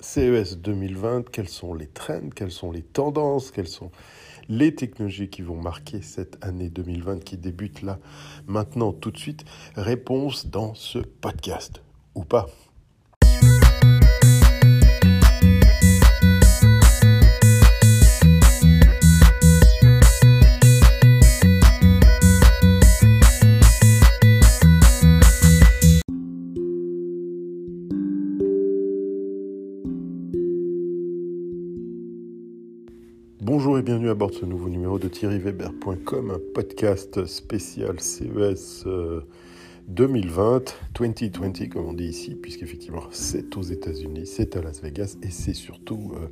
CES 2020, quels sont les trends, quelles sont les tendances, quelles sont les technologies qui vont marquer cette année 2020 qui débute là maintenant tout de suite? Réponse dans ce podcast ou pas. Bienvenue à bord de ce nouveau numéro de thierryweber.com, un podcast spécial CES 2020, 2020 comme on dit ici, puisqu'effectivement c'est aux États-Unis, c'est à Las Vegas et c'est surtout euh,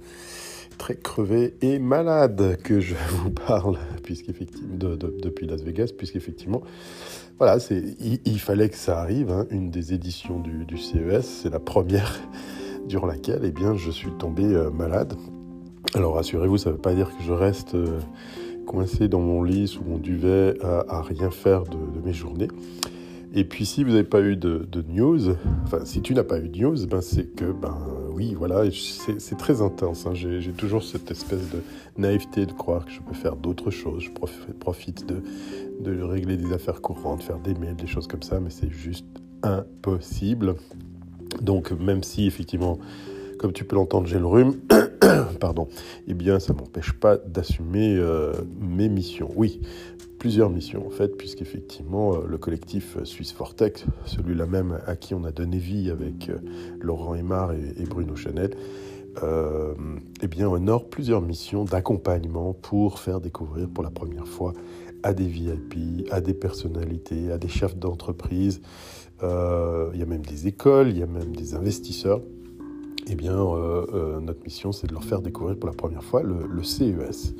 très crevé et malade que je vous parle puisqu'effectivement de, depuis Las Vegas, puisqu'effectivement voilà, il, fallait que ça arrive, hein, une des éditions du, du CES, c'est la première durant laquelle eh bien, je suis tombé euh, malade alors rassurez-vous, ça ne veut pas dire que je reste euh, coincé dans mon lit sous mon duvet à, rien faire de, mes journées. Et puis si vous n'avez pas eu de, news, enfin si tu n'as pas eu de news, ben c'est que ben oui voilà, c'est très intense. Hein. J'ai toujours cette espèce de naïveté de croire que je peux faire d'autres choses. Je profite de, de régler des affaires courantes, faire des mails, des choses comme ça, mais c'est juste impossible. Donc même si effectivement, comme tu peux l'entendre, j'ai le rhume. pardon, eh bien, ça m'empêche pas d'assumer euh, mes missions. Oui, plusieurs missions en fait, puisqu'effectivement, euh, le collectif Suisse Fortec, celui-là même à qui on a donné vie avec euh, Laurent Aymar et, Bruno Chanel, eh bien, honore plusieurs missions d'accompagnement pour faire découvrir pour la première fois à des VIP, à des personnalités, à des chefs d'entreprise. il y a même des écoles, il y a même des investisseurs eh bien, euh, euh, notre mission, c'est de leur faire découvrir pour la première fois le, CES,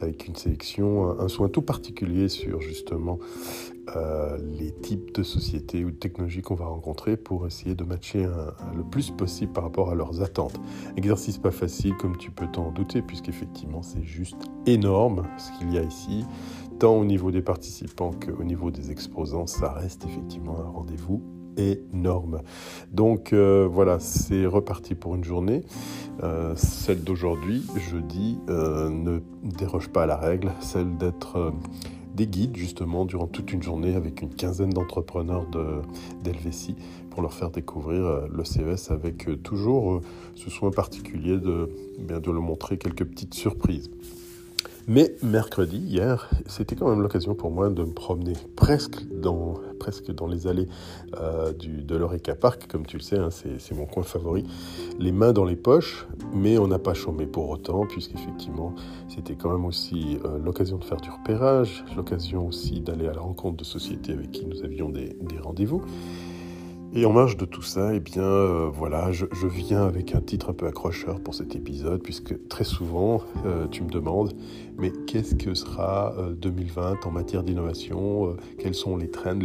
avec une sélection, un, soin tout particulier sur justement euh, les types de sociétés ou de technologies qu'on va rencontrer pour essayer de matcher le plus possible par rapport à leurs attentes. Exercice pas facile, comme tu peux t'en douter, puisqu'effectivement, c'est juste énorme ce qu'il y a ici, tant au niveau des participants qu'au niveau des exposants. Ça reste effectivement un rendez-vous énorme. Donc euh, voilà, c'est reparti pour une journée. Euh, celle d'aujourd'hui, jeudi, euh, ne déroge pas à la règle, celle d'être des guides justement durant toute une journée avec une quinzaine d'entrepreneurs d'Helvétie pour leur faire découvrir le CES avec toujours ce soin particulier de, bien, de leur montrer quelques petites surprises. Mais mercredi, hier, c'était quand même l'occasion pour moi de me promener presque dans, les allées euh, de l'Oreca Park. Comme tu le sais, hein, c'est mon coin favori. Les mains dans les poches, mais on n'a pas chômé pour autant, puisqu'effectivement, c'était quand même aussi euh, l'occasion de faire du repérage, l'occasion aussi d'aller à la rencontre de sociétés avec qui nous avions des rendez-vous. Et en marge de tout ça, eh bien, euh, voilà, je, viens avec un titre un peu accrocheur pour cet épisode, puisque très souvent, euh, tu me demandes, mais qu'est-ce que sera 2020 euh, en matière d'innovation Quelles sont les trends,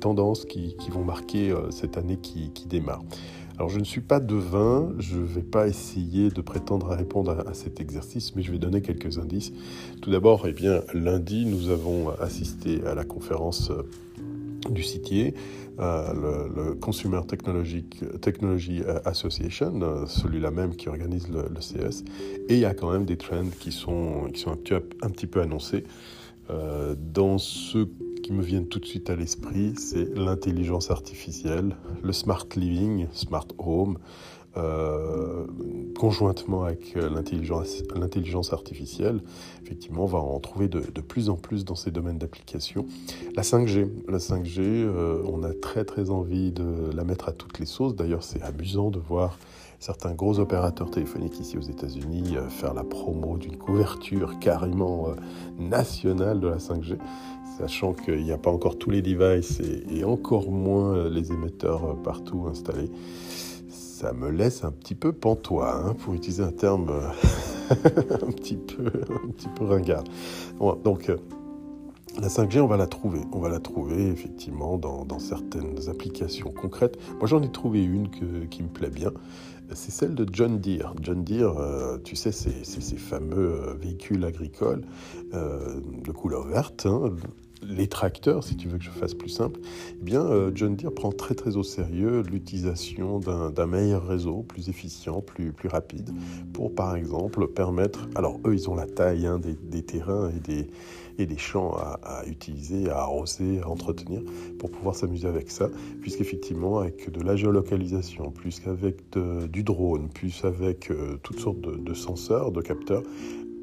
tendances qui, vont marquer cette année qui, démarre? Alors je ne suis pas devin, je ne vais pas essayer de prétendre à répondre à, cet exercice, mais je vais donner quelques indices. Tout d'abord, eh bien, lundi, nous avons assisté à la conférence du CITIer, euh, le, Consumer Technology, Technology Association, euh, celui-là même qui organise le, CS. Et il y a quand même des trends qui sont, qui sont un, petit, peu annoncés. Euh, dans ceux qui me viennent tout de suite à l'esprit, c'est l'intelligence artificielle, le smart living, smart home, euh, conjointement avec euh, l'intelligence artificielle, effectivement, on va en trouver de, plus en plus dans ces domaines d'application. La 5G, la 5G, euh, on a très très envie de la mettre à toutes les sauces. D'ailleurs, c'est amusant de voir certains gros opérateurs téléphoniques ici aux États-Unis faire la promo d'une couverture carrément nationale de la 5G, sachant qu'il n'y a pas encore tous les devices et encore moins les émetteurs partout installés ça me laisse un petit peu pantois, hein, pour utiliser un terme euh, un, petit peu, un petit peu ringard. donc, euh, la 5G, on va la trouver. On va la trouver effectivement dans, certaines applications concrètes. Moi, j'en ai trouvé une qui me plaît bien. C'est celle de John Deere. John Deere, euh, tu sais, c'est ces fameux véhicules agricoles de couleur verte. Hein, les tracteurs, si tu veux que je fasse plus simple, eh bien, euh, John Deere prend très très au sérieux l'utilisation d'un meilleur réseau, plus efficient, plus, plus rapide, pour par exemple permettre, alors eux ils ont la taille hein, des, terrains et des, champs à, utiliser, à arroser, à entretenir, pour pouvoir s'amuser avec ça, puisqu'effectivement avec de la géolocalisation, plus qu'avec du drone, plus avec euh, toutes sortes de, de senseurs, de capteurs,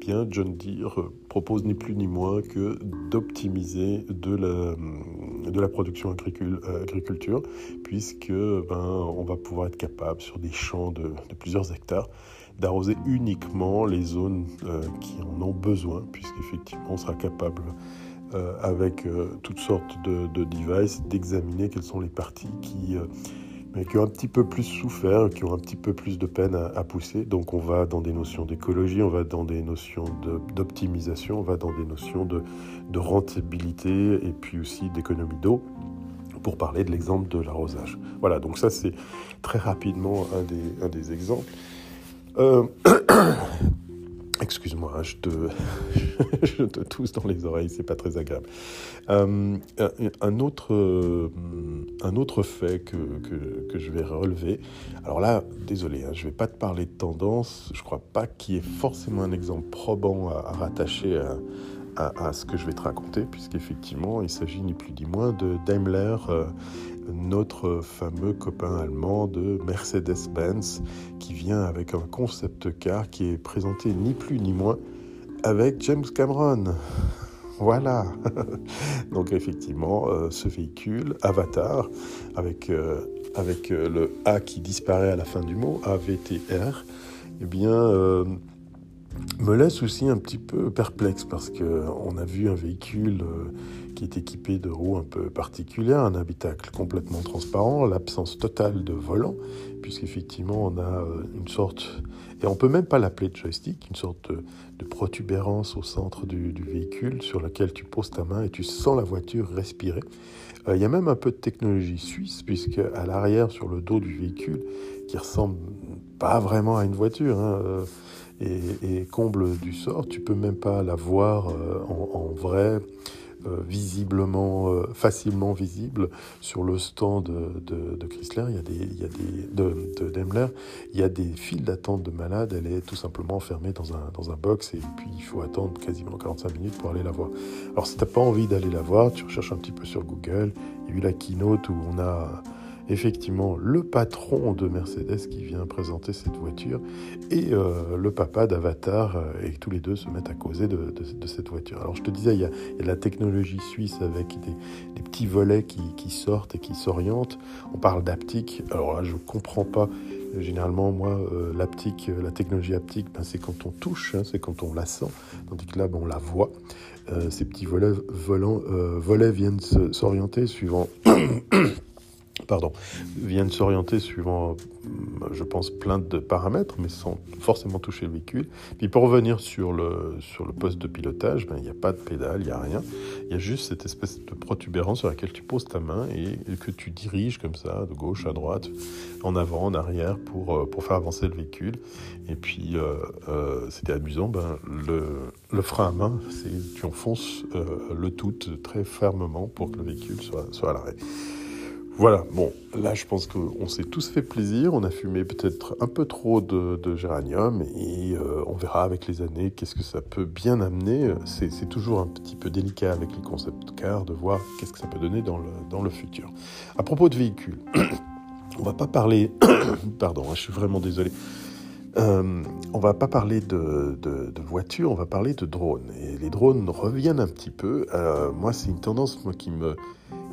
John Deere propose ni plus ni moins que d'optimiser de la, production agricole, euh, agriculture, puisque ben, on va pouvoir être capable sur des champs de, plusieurs hectares d'arroser uniquement les zones euh, qui en ont besoin, puisqu'effectivement on sera capable euh, avec toutes sortes de devices d'examiner quelles sont les parties qui mais qui ont un petit peu plus souffert, qui ont un petit peu plus de peine à, pousser. Donc on va dans des notions d'écologie, on va dans des notions d'optimisation, on va dans des notions de, rentabilité et puis aussi d'économie d'eau pour parler de l'exemple de l'arrosage. Voilà, donc ça c'est très rapidement un des, exemples. Euh, Excuse-moi, hein, je te, je te tousse dans les oreilles, c'est pas très agréable. Euh, un, autre, euh, un autre fait que, que, je vais relever, alors là, désolé, hein, je vais pas te parler de tendance, je crois pas qu'il y ait forcément un exemple probant à, rattacher à, à, ce que je vais te raconter, puisqu'effectivement, il s'agit ni plus ni moins de Daimler euh, notre fameux copain allemand de Mercedes-Benz qui vient avec un concept car qui est présenté ni plus ni moins avec James Cameron. Voilà. Donc effectivement, euh, ce véhicule Avatar avec, euh, avec euh, le A qui disparaît à la fin du mot, AVTR, eh bien me laisse aussi un petit peu perplexe parce qu'on a vu un véhicule qui est équipé de roues un peu particulières, un habitacle complètement transparent, l'absence totale de volant, puisqu'effectivement on a euh, une sorte, et on peut même pas l'appeler joystick, une sorte de, protubérance au centre du, véhicule sur laquelle tu poses ta main et tu sens la voiture respirer. Euh, il y a même un peu de technologie suisse, puisque à l'arrière, sur le dos du véhicule, qui ressemble pas vraiment à une voiture, hein, euh, et, comble du sort, tu peux même pas la voir en vrai visiblement, euh, facilement visible sur le stand de, de, Chrysler, il y a des, il y a des, de, de, Daimler, il y a des files d'attente de malades, elle est tout simplement enfermée dans un, dans un box et puis il faut attendre quasiment 45 minutes pour aller la voir. Alors si tu n'as pas envie d'aller la voir, tu recherches un petit peu sur Google, il y a eu la keynote où on a effectivement le patron de Mercedes qui vient présenter cette voiture et euh, le papa d'Avatar, euh, et tous les deux se mettent à causer de, cette voiture. Alors je te disais, il y a, la technologie suisse avec des, petits volets qui, sortent et qui s'orientent. On parle d'aptique. Alors là, je ne comprends pas. Généralement, moi, euh, l'aptique, la technologie haptique, ben, c'est quand on touche, hein, c'est quand on la sent, tandis que là, ben, on la voit. ces petits volets, volets viennent s'orienter suivant pardon, viennent s'orienter suivant, je pense, plein de paramètres, mais sans forcément toucher le véhicule. Puis pour revenir sur le, sur le poste de pilotage, ben, il n'y a pas de pédale, il n'y a rien. Il y a juste cette espèce de protubérance sur laquelle tu poses ta main et, que tu diriges comme ça, de gauche à droite, en avant, en arrière, pour, euh, pour faire avancer le véhicule. Et puis, euh, euh, c'était amusant, ben, le, le, frein à main, c'est tu enfonces le tout très fermement pour que le véhicule soit, soit à l'arrêt. Voilà, bon, là je pense qu'on s'est tous fait plaisir, on a fumé peut-être un peu trop de, géranium et euh, on verra avec les années qu'est-ce que ça peut bien amener. C'est toujours un petit peu délicat avec les concept cars de voir qu'est-ce que ça peut donner dans le, dans le futur. À propos de véhicules, on va pas parler, pardon, hein, je suis vraiment désolé. Euh, on va pas parler de, voitures, on va parler de drones. Et les drones reviennent un petit peu. Euh, moi, c'est une tendance moi, qui me,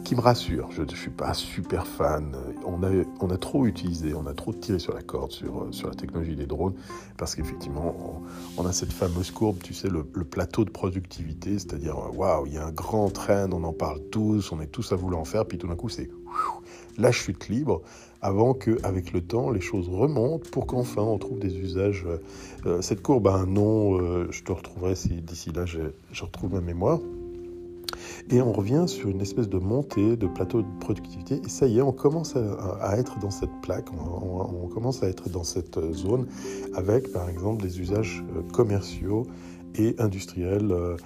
qui me rassure. Je ne suis pas super fan. On a, on a trop utilisé, on a trop tiré sur la corde sur, sur la technologie des drones parce qu'effectivement, on, a cette fameuse courbe, tu sais, le, plateau de productivité, c'est-à-dire, waouh, il y a un grand train, on en parle tous, on est tous à vouloir en faire, puis tout d'un coup, c'est la chute libre avant qu'avec le temps, les choses remontent pour qu'enfin on trouve des usages. Euh, cette courbe a un nom, euh, je te retrouverai si d'ici là je retrouve ma mémoire. Et on revient sur une espèce de montée de plateau de productivité. Et ça y est, on commence à, être dans cette plaque, on, commence à être dans cette zone avec, par exemple, des usages euh, commerciaux et industriels euh,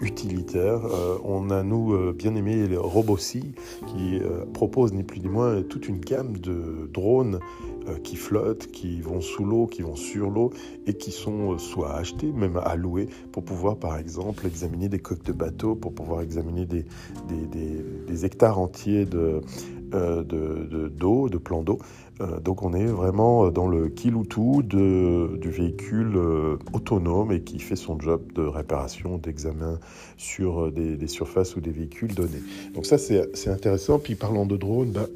utilitaires. Euh, on a, nous, euh, bien aimé les Robocy, qui proposent ni plus ni moins toute une gamme de drones qui flottent, qui vont sous l'eau, qui vont sur l'eau et qui sont soit achetés, même à louer, pour pouvoir, par exemple, examiner des coques de bateaux, pour pouvoir examiner des, hectares entiers de, d'eau, de, de plans d'eau. donc on est vraiment dans le kiloutou de, du véhicule autonome et qui fait son job de réparation, d'examen sur euh, des, surfaces ou des véhicules donnés. Donc ça, c'est intéressant. Puis parlant de drones, ben,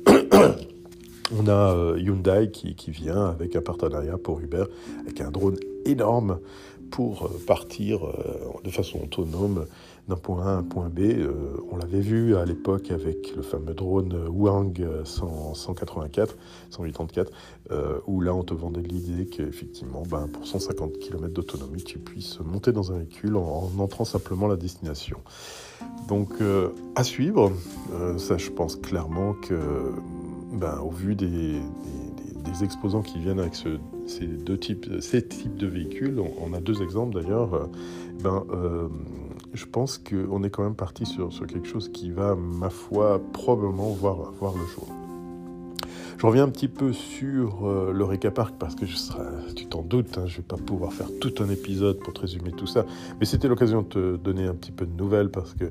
on a euh, Hyundai qui, vient avec un partenariat pour Uber, avec un drone énorme pour euh, partir de façon autonome d'un point A à un point B. on l'avait vu à l'époque avec le fameux drone Wang 184, 184, où là on te vendait l'idée qu'effectivement, ben, pour 150 km d'autonomie, tu puisses monter dans un véhicule en, entrant simplement la destination. Donc euh, à suivre, euh, ça je pense clairement que, ben, au vu des, exposants qui viennent avec ces deux types, ces types de véhicules, on, a deux exemples d'ailleurs, euh, ben, je pense qu'on est quand même parti sur, quelque chose qui va, ma foi, probablement voir, le jour. Je reviens un petit peu sur euh, le Park parce que tu t'en doutes, hein, je ne vais pas pouvoir faire tout un épisode pour te résumer tout ça. Mais c'était l'occasion de te donner un petit peu de nouvelles parce que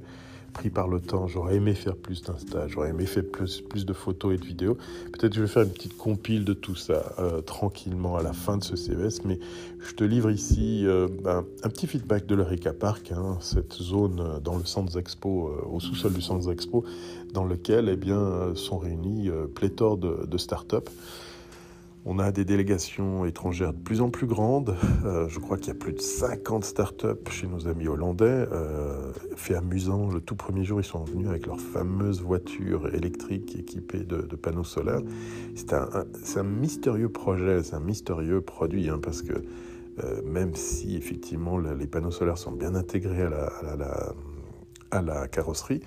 pris par le temps. J'aurais aimé faire plus d'Insta, j'aurais aimé faire plus, plus de photos et de vidéos. Peut-être que je vais faire une petite compile de tout ça euh, tranquillement à la fin de ce CES, mais je te livre ici euh, ben, un petit feedback de l'Eureka Park, hein, cette zone euh, dans le centre expo, au sous-sol du centre expo, dans lequel eh bien, sont réunis pléthore de, de up on a des délégations étrangères de plus en plus grandes. Euh, je crois qu'il y a plus de 50 startups chez nos amis hollandais. Euh, fait amusant, le tout premier jour, ils sont venus avec leur fameuse voiture électrique équipée de, panneaux solaires. C'est un, mystérieux projet, c'est un mystérieux produit, hein, parce que euh, même si effectivement les panneaux solaires sont bien intégrés à la carrosserie,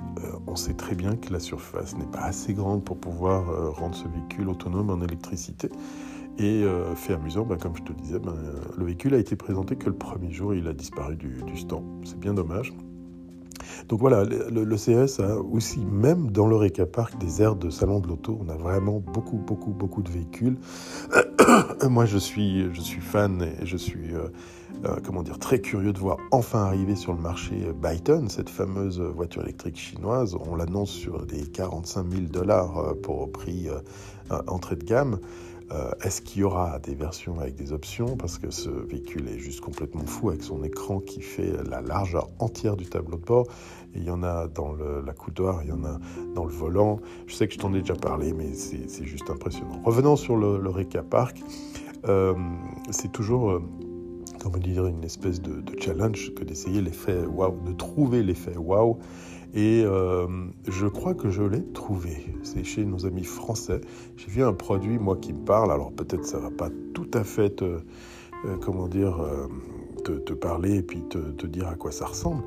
euh, on sait très bien que la surface n'est pas assez grande pour pouvoir euh, rendre ce véhicule autonome en électricité. Et euh, fait amusant, bah, comme je te le disais, bah, le véhicule a été présenté que le premier jour et il a disparu du, stand. C'est bien dommage. Donc voilà, le, CS a aussi, même dans le Park, des aires de salon de l'auto. On a vraiment beaucoup, beaucoup, beaucoup de véhicules. Moi, je suis, je suis fan et je suis euh, comment dire, très curieux de voir enfin arriver sur le marché Byton, cette fameuse voiture électrique chinoise. On l'annonce sur des 45 000 dollars euh, pour prix euh, entrée de gamme. Est-ce qu'il y aura des versions avec des options? Parce que ce véhicule est juste complètement fou avec son écran qui fait la largeur entière du tableau de bord. Il y en a dans la coudoir, il y en a dans le volant. Je sais que je t'en ai déjà parlé, mais c'est juste impressionnant. Revenons sur le, le Reka Park. c'est toujours comment dire, une espèce de, challenge que d'essayer l'effet waouh, de trouver l'effet waouh. Et euh, je crois que je l'ai trouvé. C'est chez nos amis français. J'ai vu un produit, moi, qui me parle. Alors peut-être ça va pas tout à fait te, euh, comment dire, euh, te, parler et puis te, dire à quoi ça ressemble.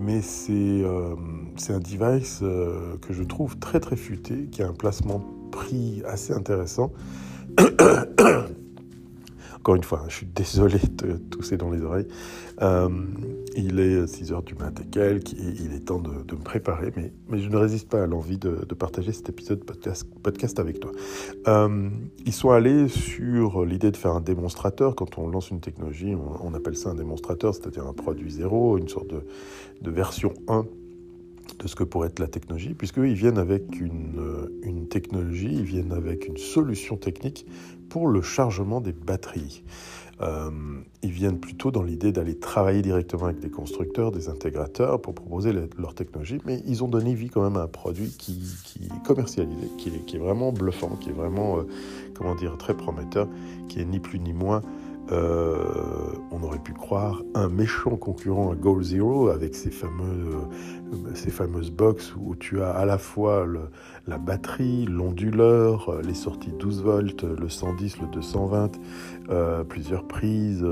Mais c'est un device que je trouve très très futé, qui a un placement prix assez intéressant. Encore une fois, je suis désolé de tousser dans les oreilles. Euh, il est 6 heures du matin et quelques, il est temps de, me préparer, mais, mais, je ne résiste pas à l'envie de, partager cet épisode podcast, podcast avec toi. Euh, ils sont allés sur l'idée de faire un démonstrateur. Quand on lance une technologie, on, appelle ça un démonstrateur, c'est-à-dire un produit zéro, une sorte de, de version 1 de ce que pourrait être la technologie, puisqu'ils viennent avec une, euh, une, technologie, ils viennent avec une solution technique pour le chargement des batteries. Euh, ils viennent plutôt dans l'idée d'aller travailler directement avec des constructeurs, des intégrateurs pour proposer leur technologie, mais ils ont donné vie quand même à un produit qui, est commercialisé, qui est, qui est, vraiment bluffant, qui est vraiment, euh, comment dire, très prometteur, qui est ni plus ni moins euh, on aurait pu croire un méchant concurrent à Goal Zero avec ces, fameux, euh, ces fameuses box où tu as à la fois la batterie, l'onduleur, euh, les sorties 12 volts, le 110, le 220, plusieurs prises.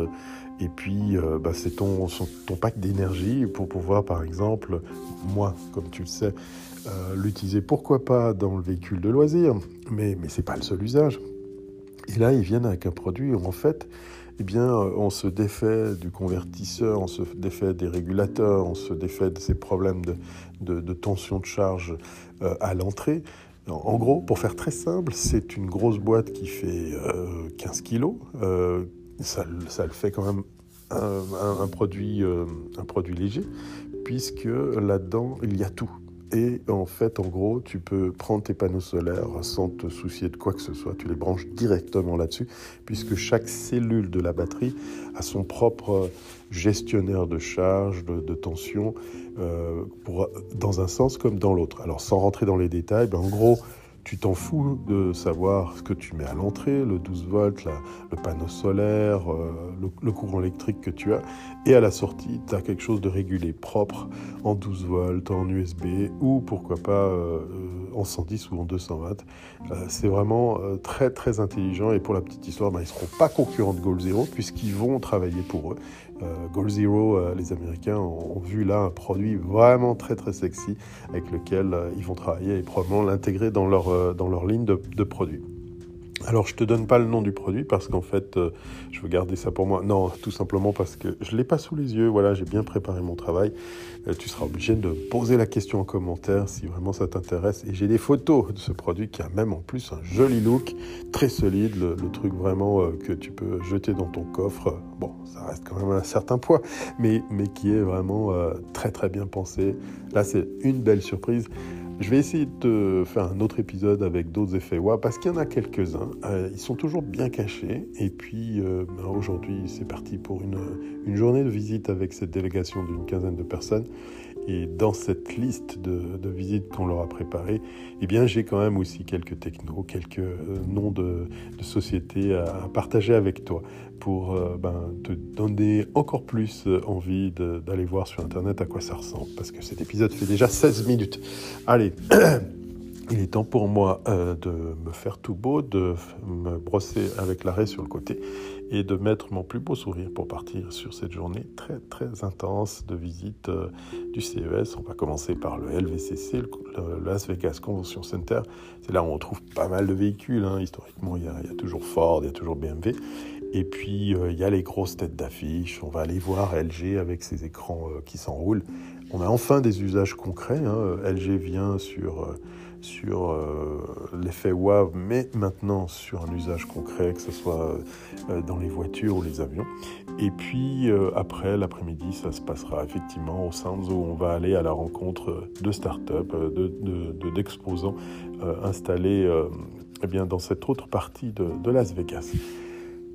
Et puis, bah, c'est ton, ton pack d'énergie pour pouvoir, par exemple, moi, comme tu le sais, l'utiliser pourquoi pas dans le véhicule de loisir, mais, mais ce n'est pas le seul usage. Et là, ils viennent avec un produit où en fait, eh bien, on se défait du convertisseur, on se défait des régulateurs, on se défait de ces problèmes de, tension de charge euh, à l'entrée. En gros, pour faire très simple, c'est une grosse boîte qui fait 15 kg. ça, le fait quand même un produit léger, puisque là-dedans, il y a tout. Et en fait, en gros, tu peux prendre tes panneaux solaires sans te soucier de quoi que ce soit. Tu les branches directement là-dessus, puisque chaque cellule de la batterie a son propre gestionnaire de charge, de, tension, euh, pour, dans un sens comme dans l'autre. Alors, sans rentrer dans les détails, ben, en gros, tu t'en fous de savoir ce que tu mets à l'entrée, le 12 volts, le panneau solaire, euh, le, courant électrique que tu as. Et à la sortie, tu as quelque chose de régulé, propre, en 12 volts, en USB ou pourquoi pas euh, en 110 ou en 220. Euh, c'est vraiment très très intelligent et pour la petite histoire, ben, ils ne seront pas concurrents de Goal Zero puisqu'ils vont travailler pour eux. Euh, Goal Zero, euh, les Américains ont, vu là un produit vraiment très très sexy avec lequel euh, ils vont travailler et probablement l'intégrer dans leur, dans leur ligne de, de produits. Alors je te donne pas le nom du produit parce qu'en fait euh, je veux garder ça pour moi. Non, tout simplement parce que je l'ai pas sous les yeux. Voilà, j'ai bien préparé mon travail. Euh, tu seras obligé de poser la question en commentaire si vraiment ça t'intéresse. Et j'ai des photos de ce produit qui a même en plus un joli look, très solide, le, truc vraiment euh, que tu peux jeter dans ton coffre. Bon, ça reste quand même un certain poids, mais mais qui est vraiment très très bien pensé. Là, c'est une belle surprise. Je vais essayer de faire un autre épisode avec d'autres effets WAP parce qu'il y en a quelques-uns. Euh, ils sont toujours bien cachés. Et puis euh, ben, aujourd'hui, c'est parti pour une, journée de visite avec cette délégation d'une quinzaine de personnes. Et dans cette liste de, visites qu'on leur a préparées, eh bien, j'ai quand même aussi quelques technos, quelques euh, noms de, sociétés à, partager avec toi pour euh, ben, te donner encore plus euh, envie d'aller voir sur Internet à quoi ça ressemble. Parce que cet épisode fait déjà 16 minutes. Allez Il est temps pour moi de me faire tout beau, de me brosser avec l'arrêt sur le côté et de mettre mon plus beau sourire pour partir sur cette journée très très intense de visite euh, du CES. On va commencer par le LVCC, le, Las Vegas Convention Center. C'est là où on trouve pas mal de véhicules. Hein. Historiquement, il y, a, toujours Ford, il y a toujours BMW. Et puis, euh, il y a les grosses têtes d'affiche. On va aller voir LG avec ses écrans euh, qui s'enroulent. On a enfin des usages concrets. Hein. LG vient sur sur euh, l'effet WAV, mais maintenant sur un usage concret, que ce soit euh, dans les voitures ou les avions. Et puis euh, après, l'après-midi, ça se passera effectivement au Sounds où on va aller à la rencontre de start-up, d'exposants installés eh bien, dans cette autre partie de Las Vegas.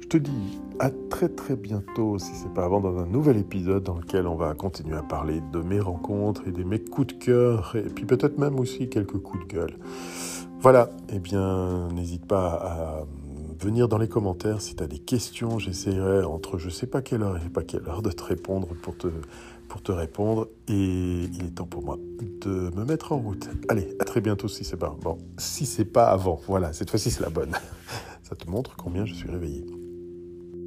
Te dis à très très bientôt, si c'est pas avant, dans un nouvel épisode dans lequel on va continuer à parler de mes rencontres et de mes coups de cœur, et puis peut-être même aussi quelques coups de gueule. Voilà, eh bien, n'hésite pas à venir dans les commentaires si tu as des questions. J'essaierai entre je sais pas quelle heure et pas quelle heure de te répondre pour te, pour te répondre. Et il est temps pour moi de me mettre en route. Allez, à très bientôt si c'est pas bon. Si c'est pas avant, voilà, cette fois-ci c'est la bonne. Ça te montre combien je suis réveillé.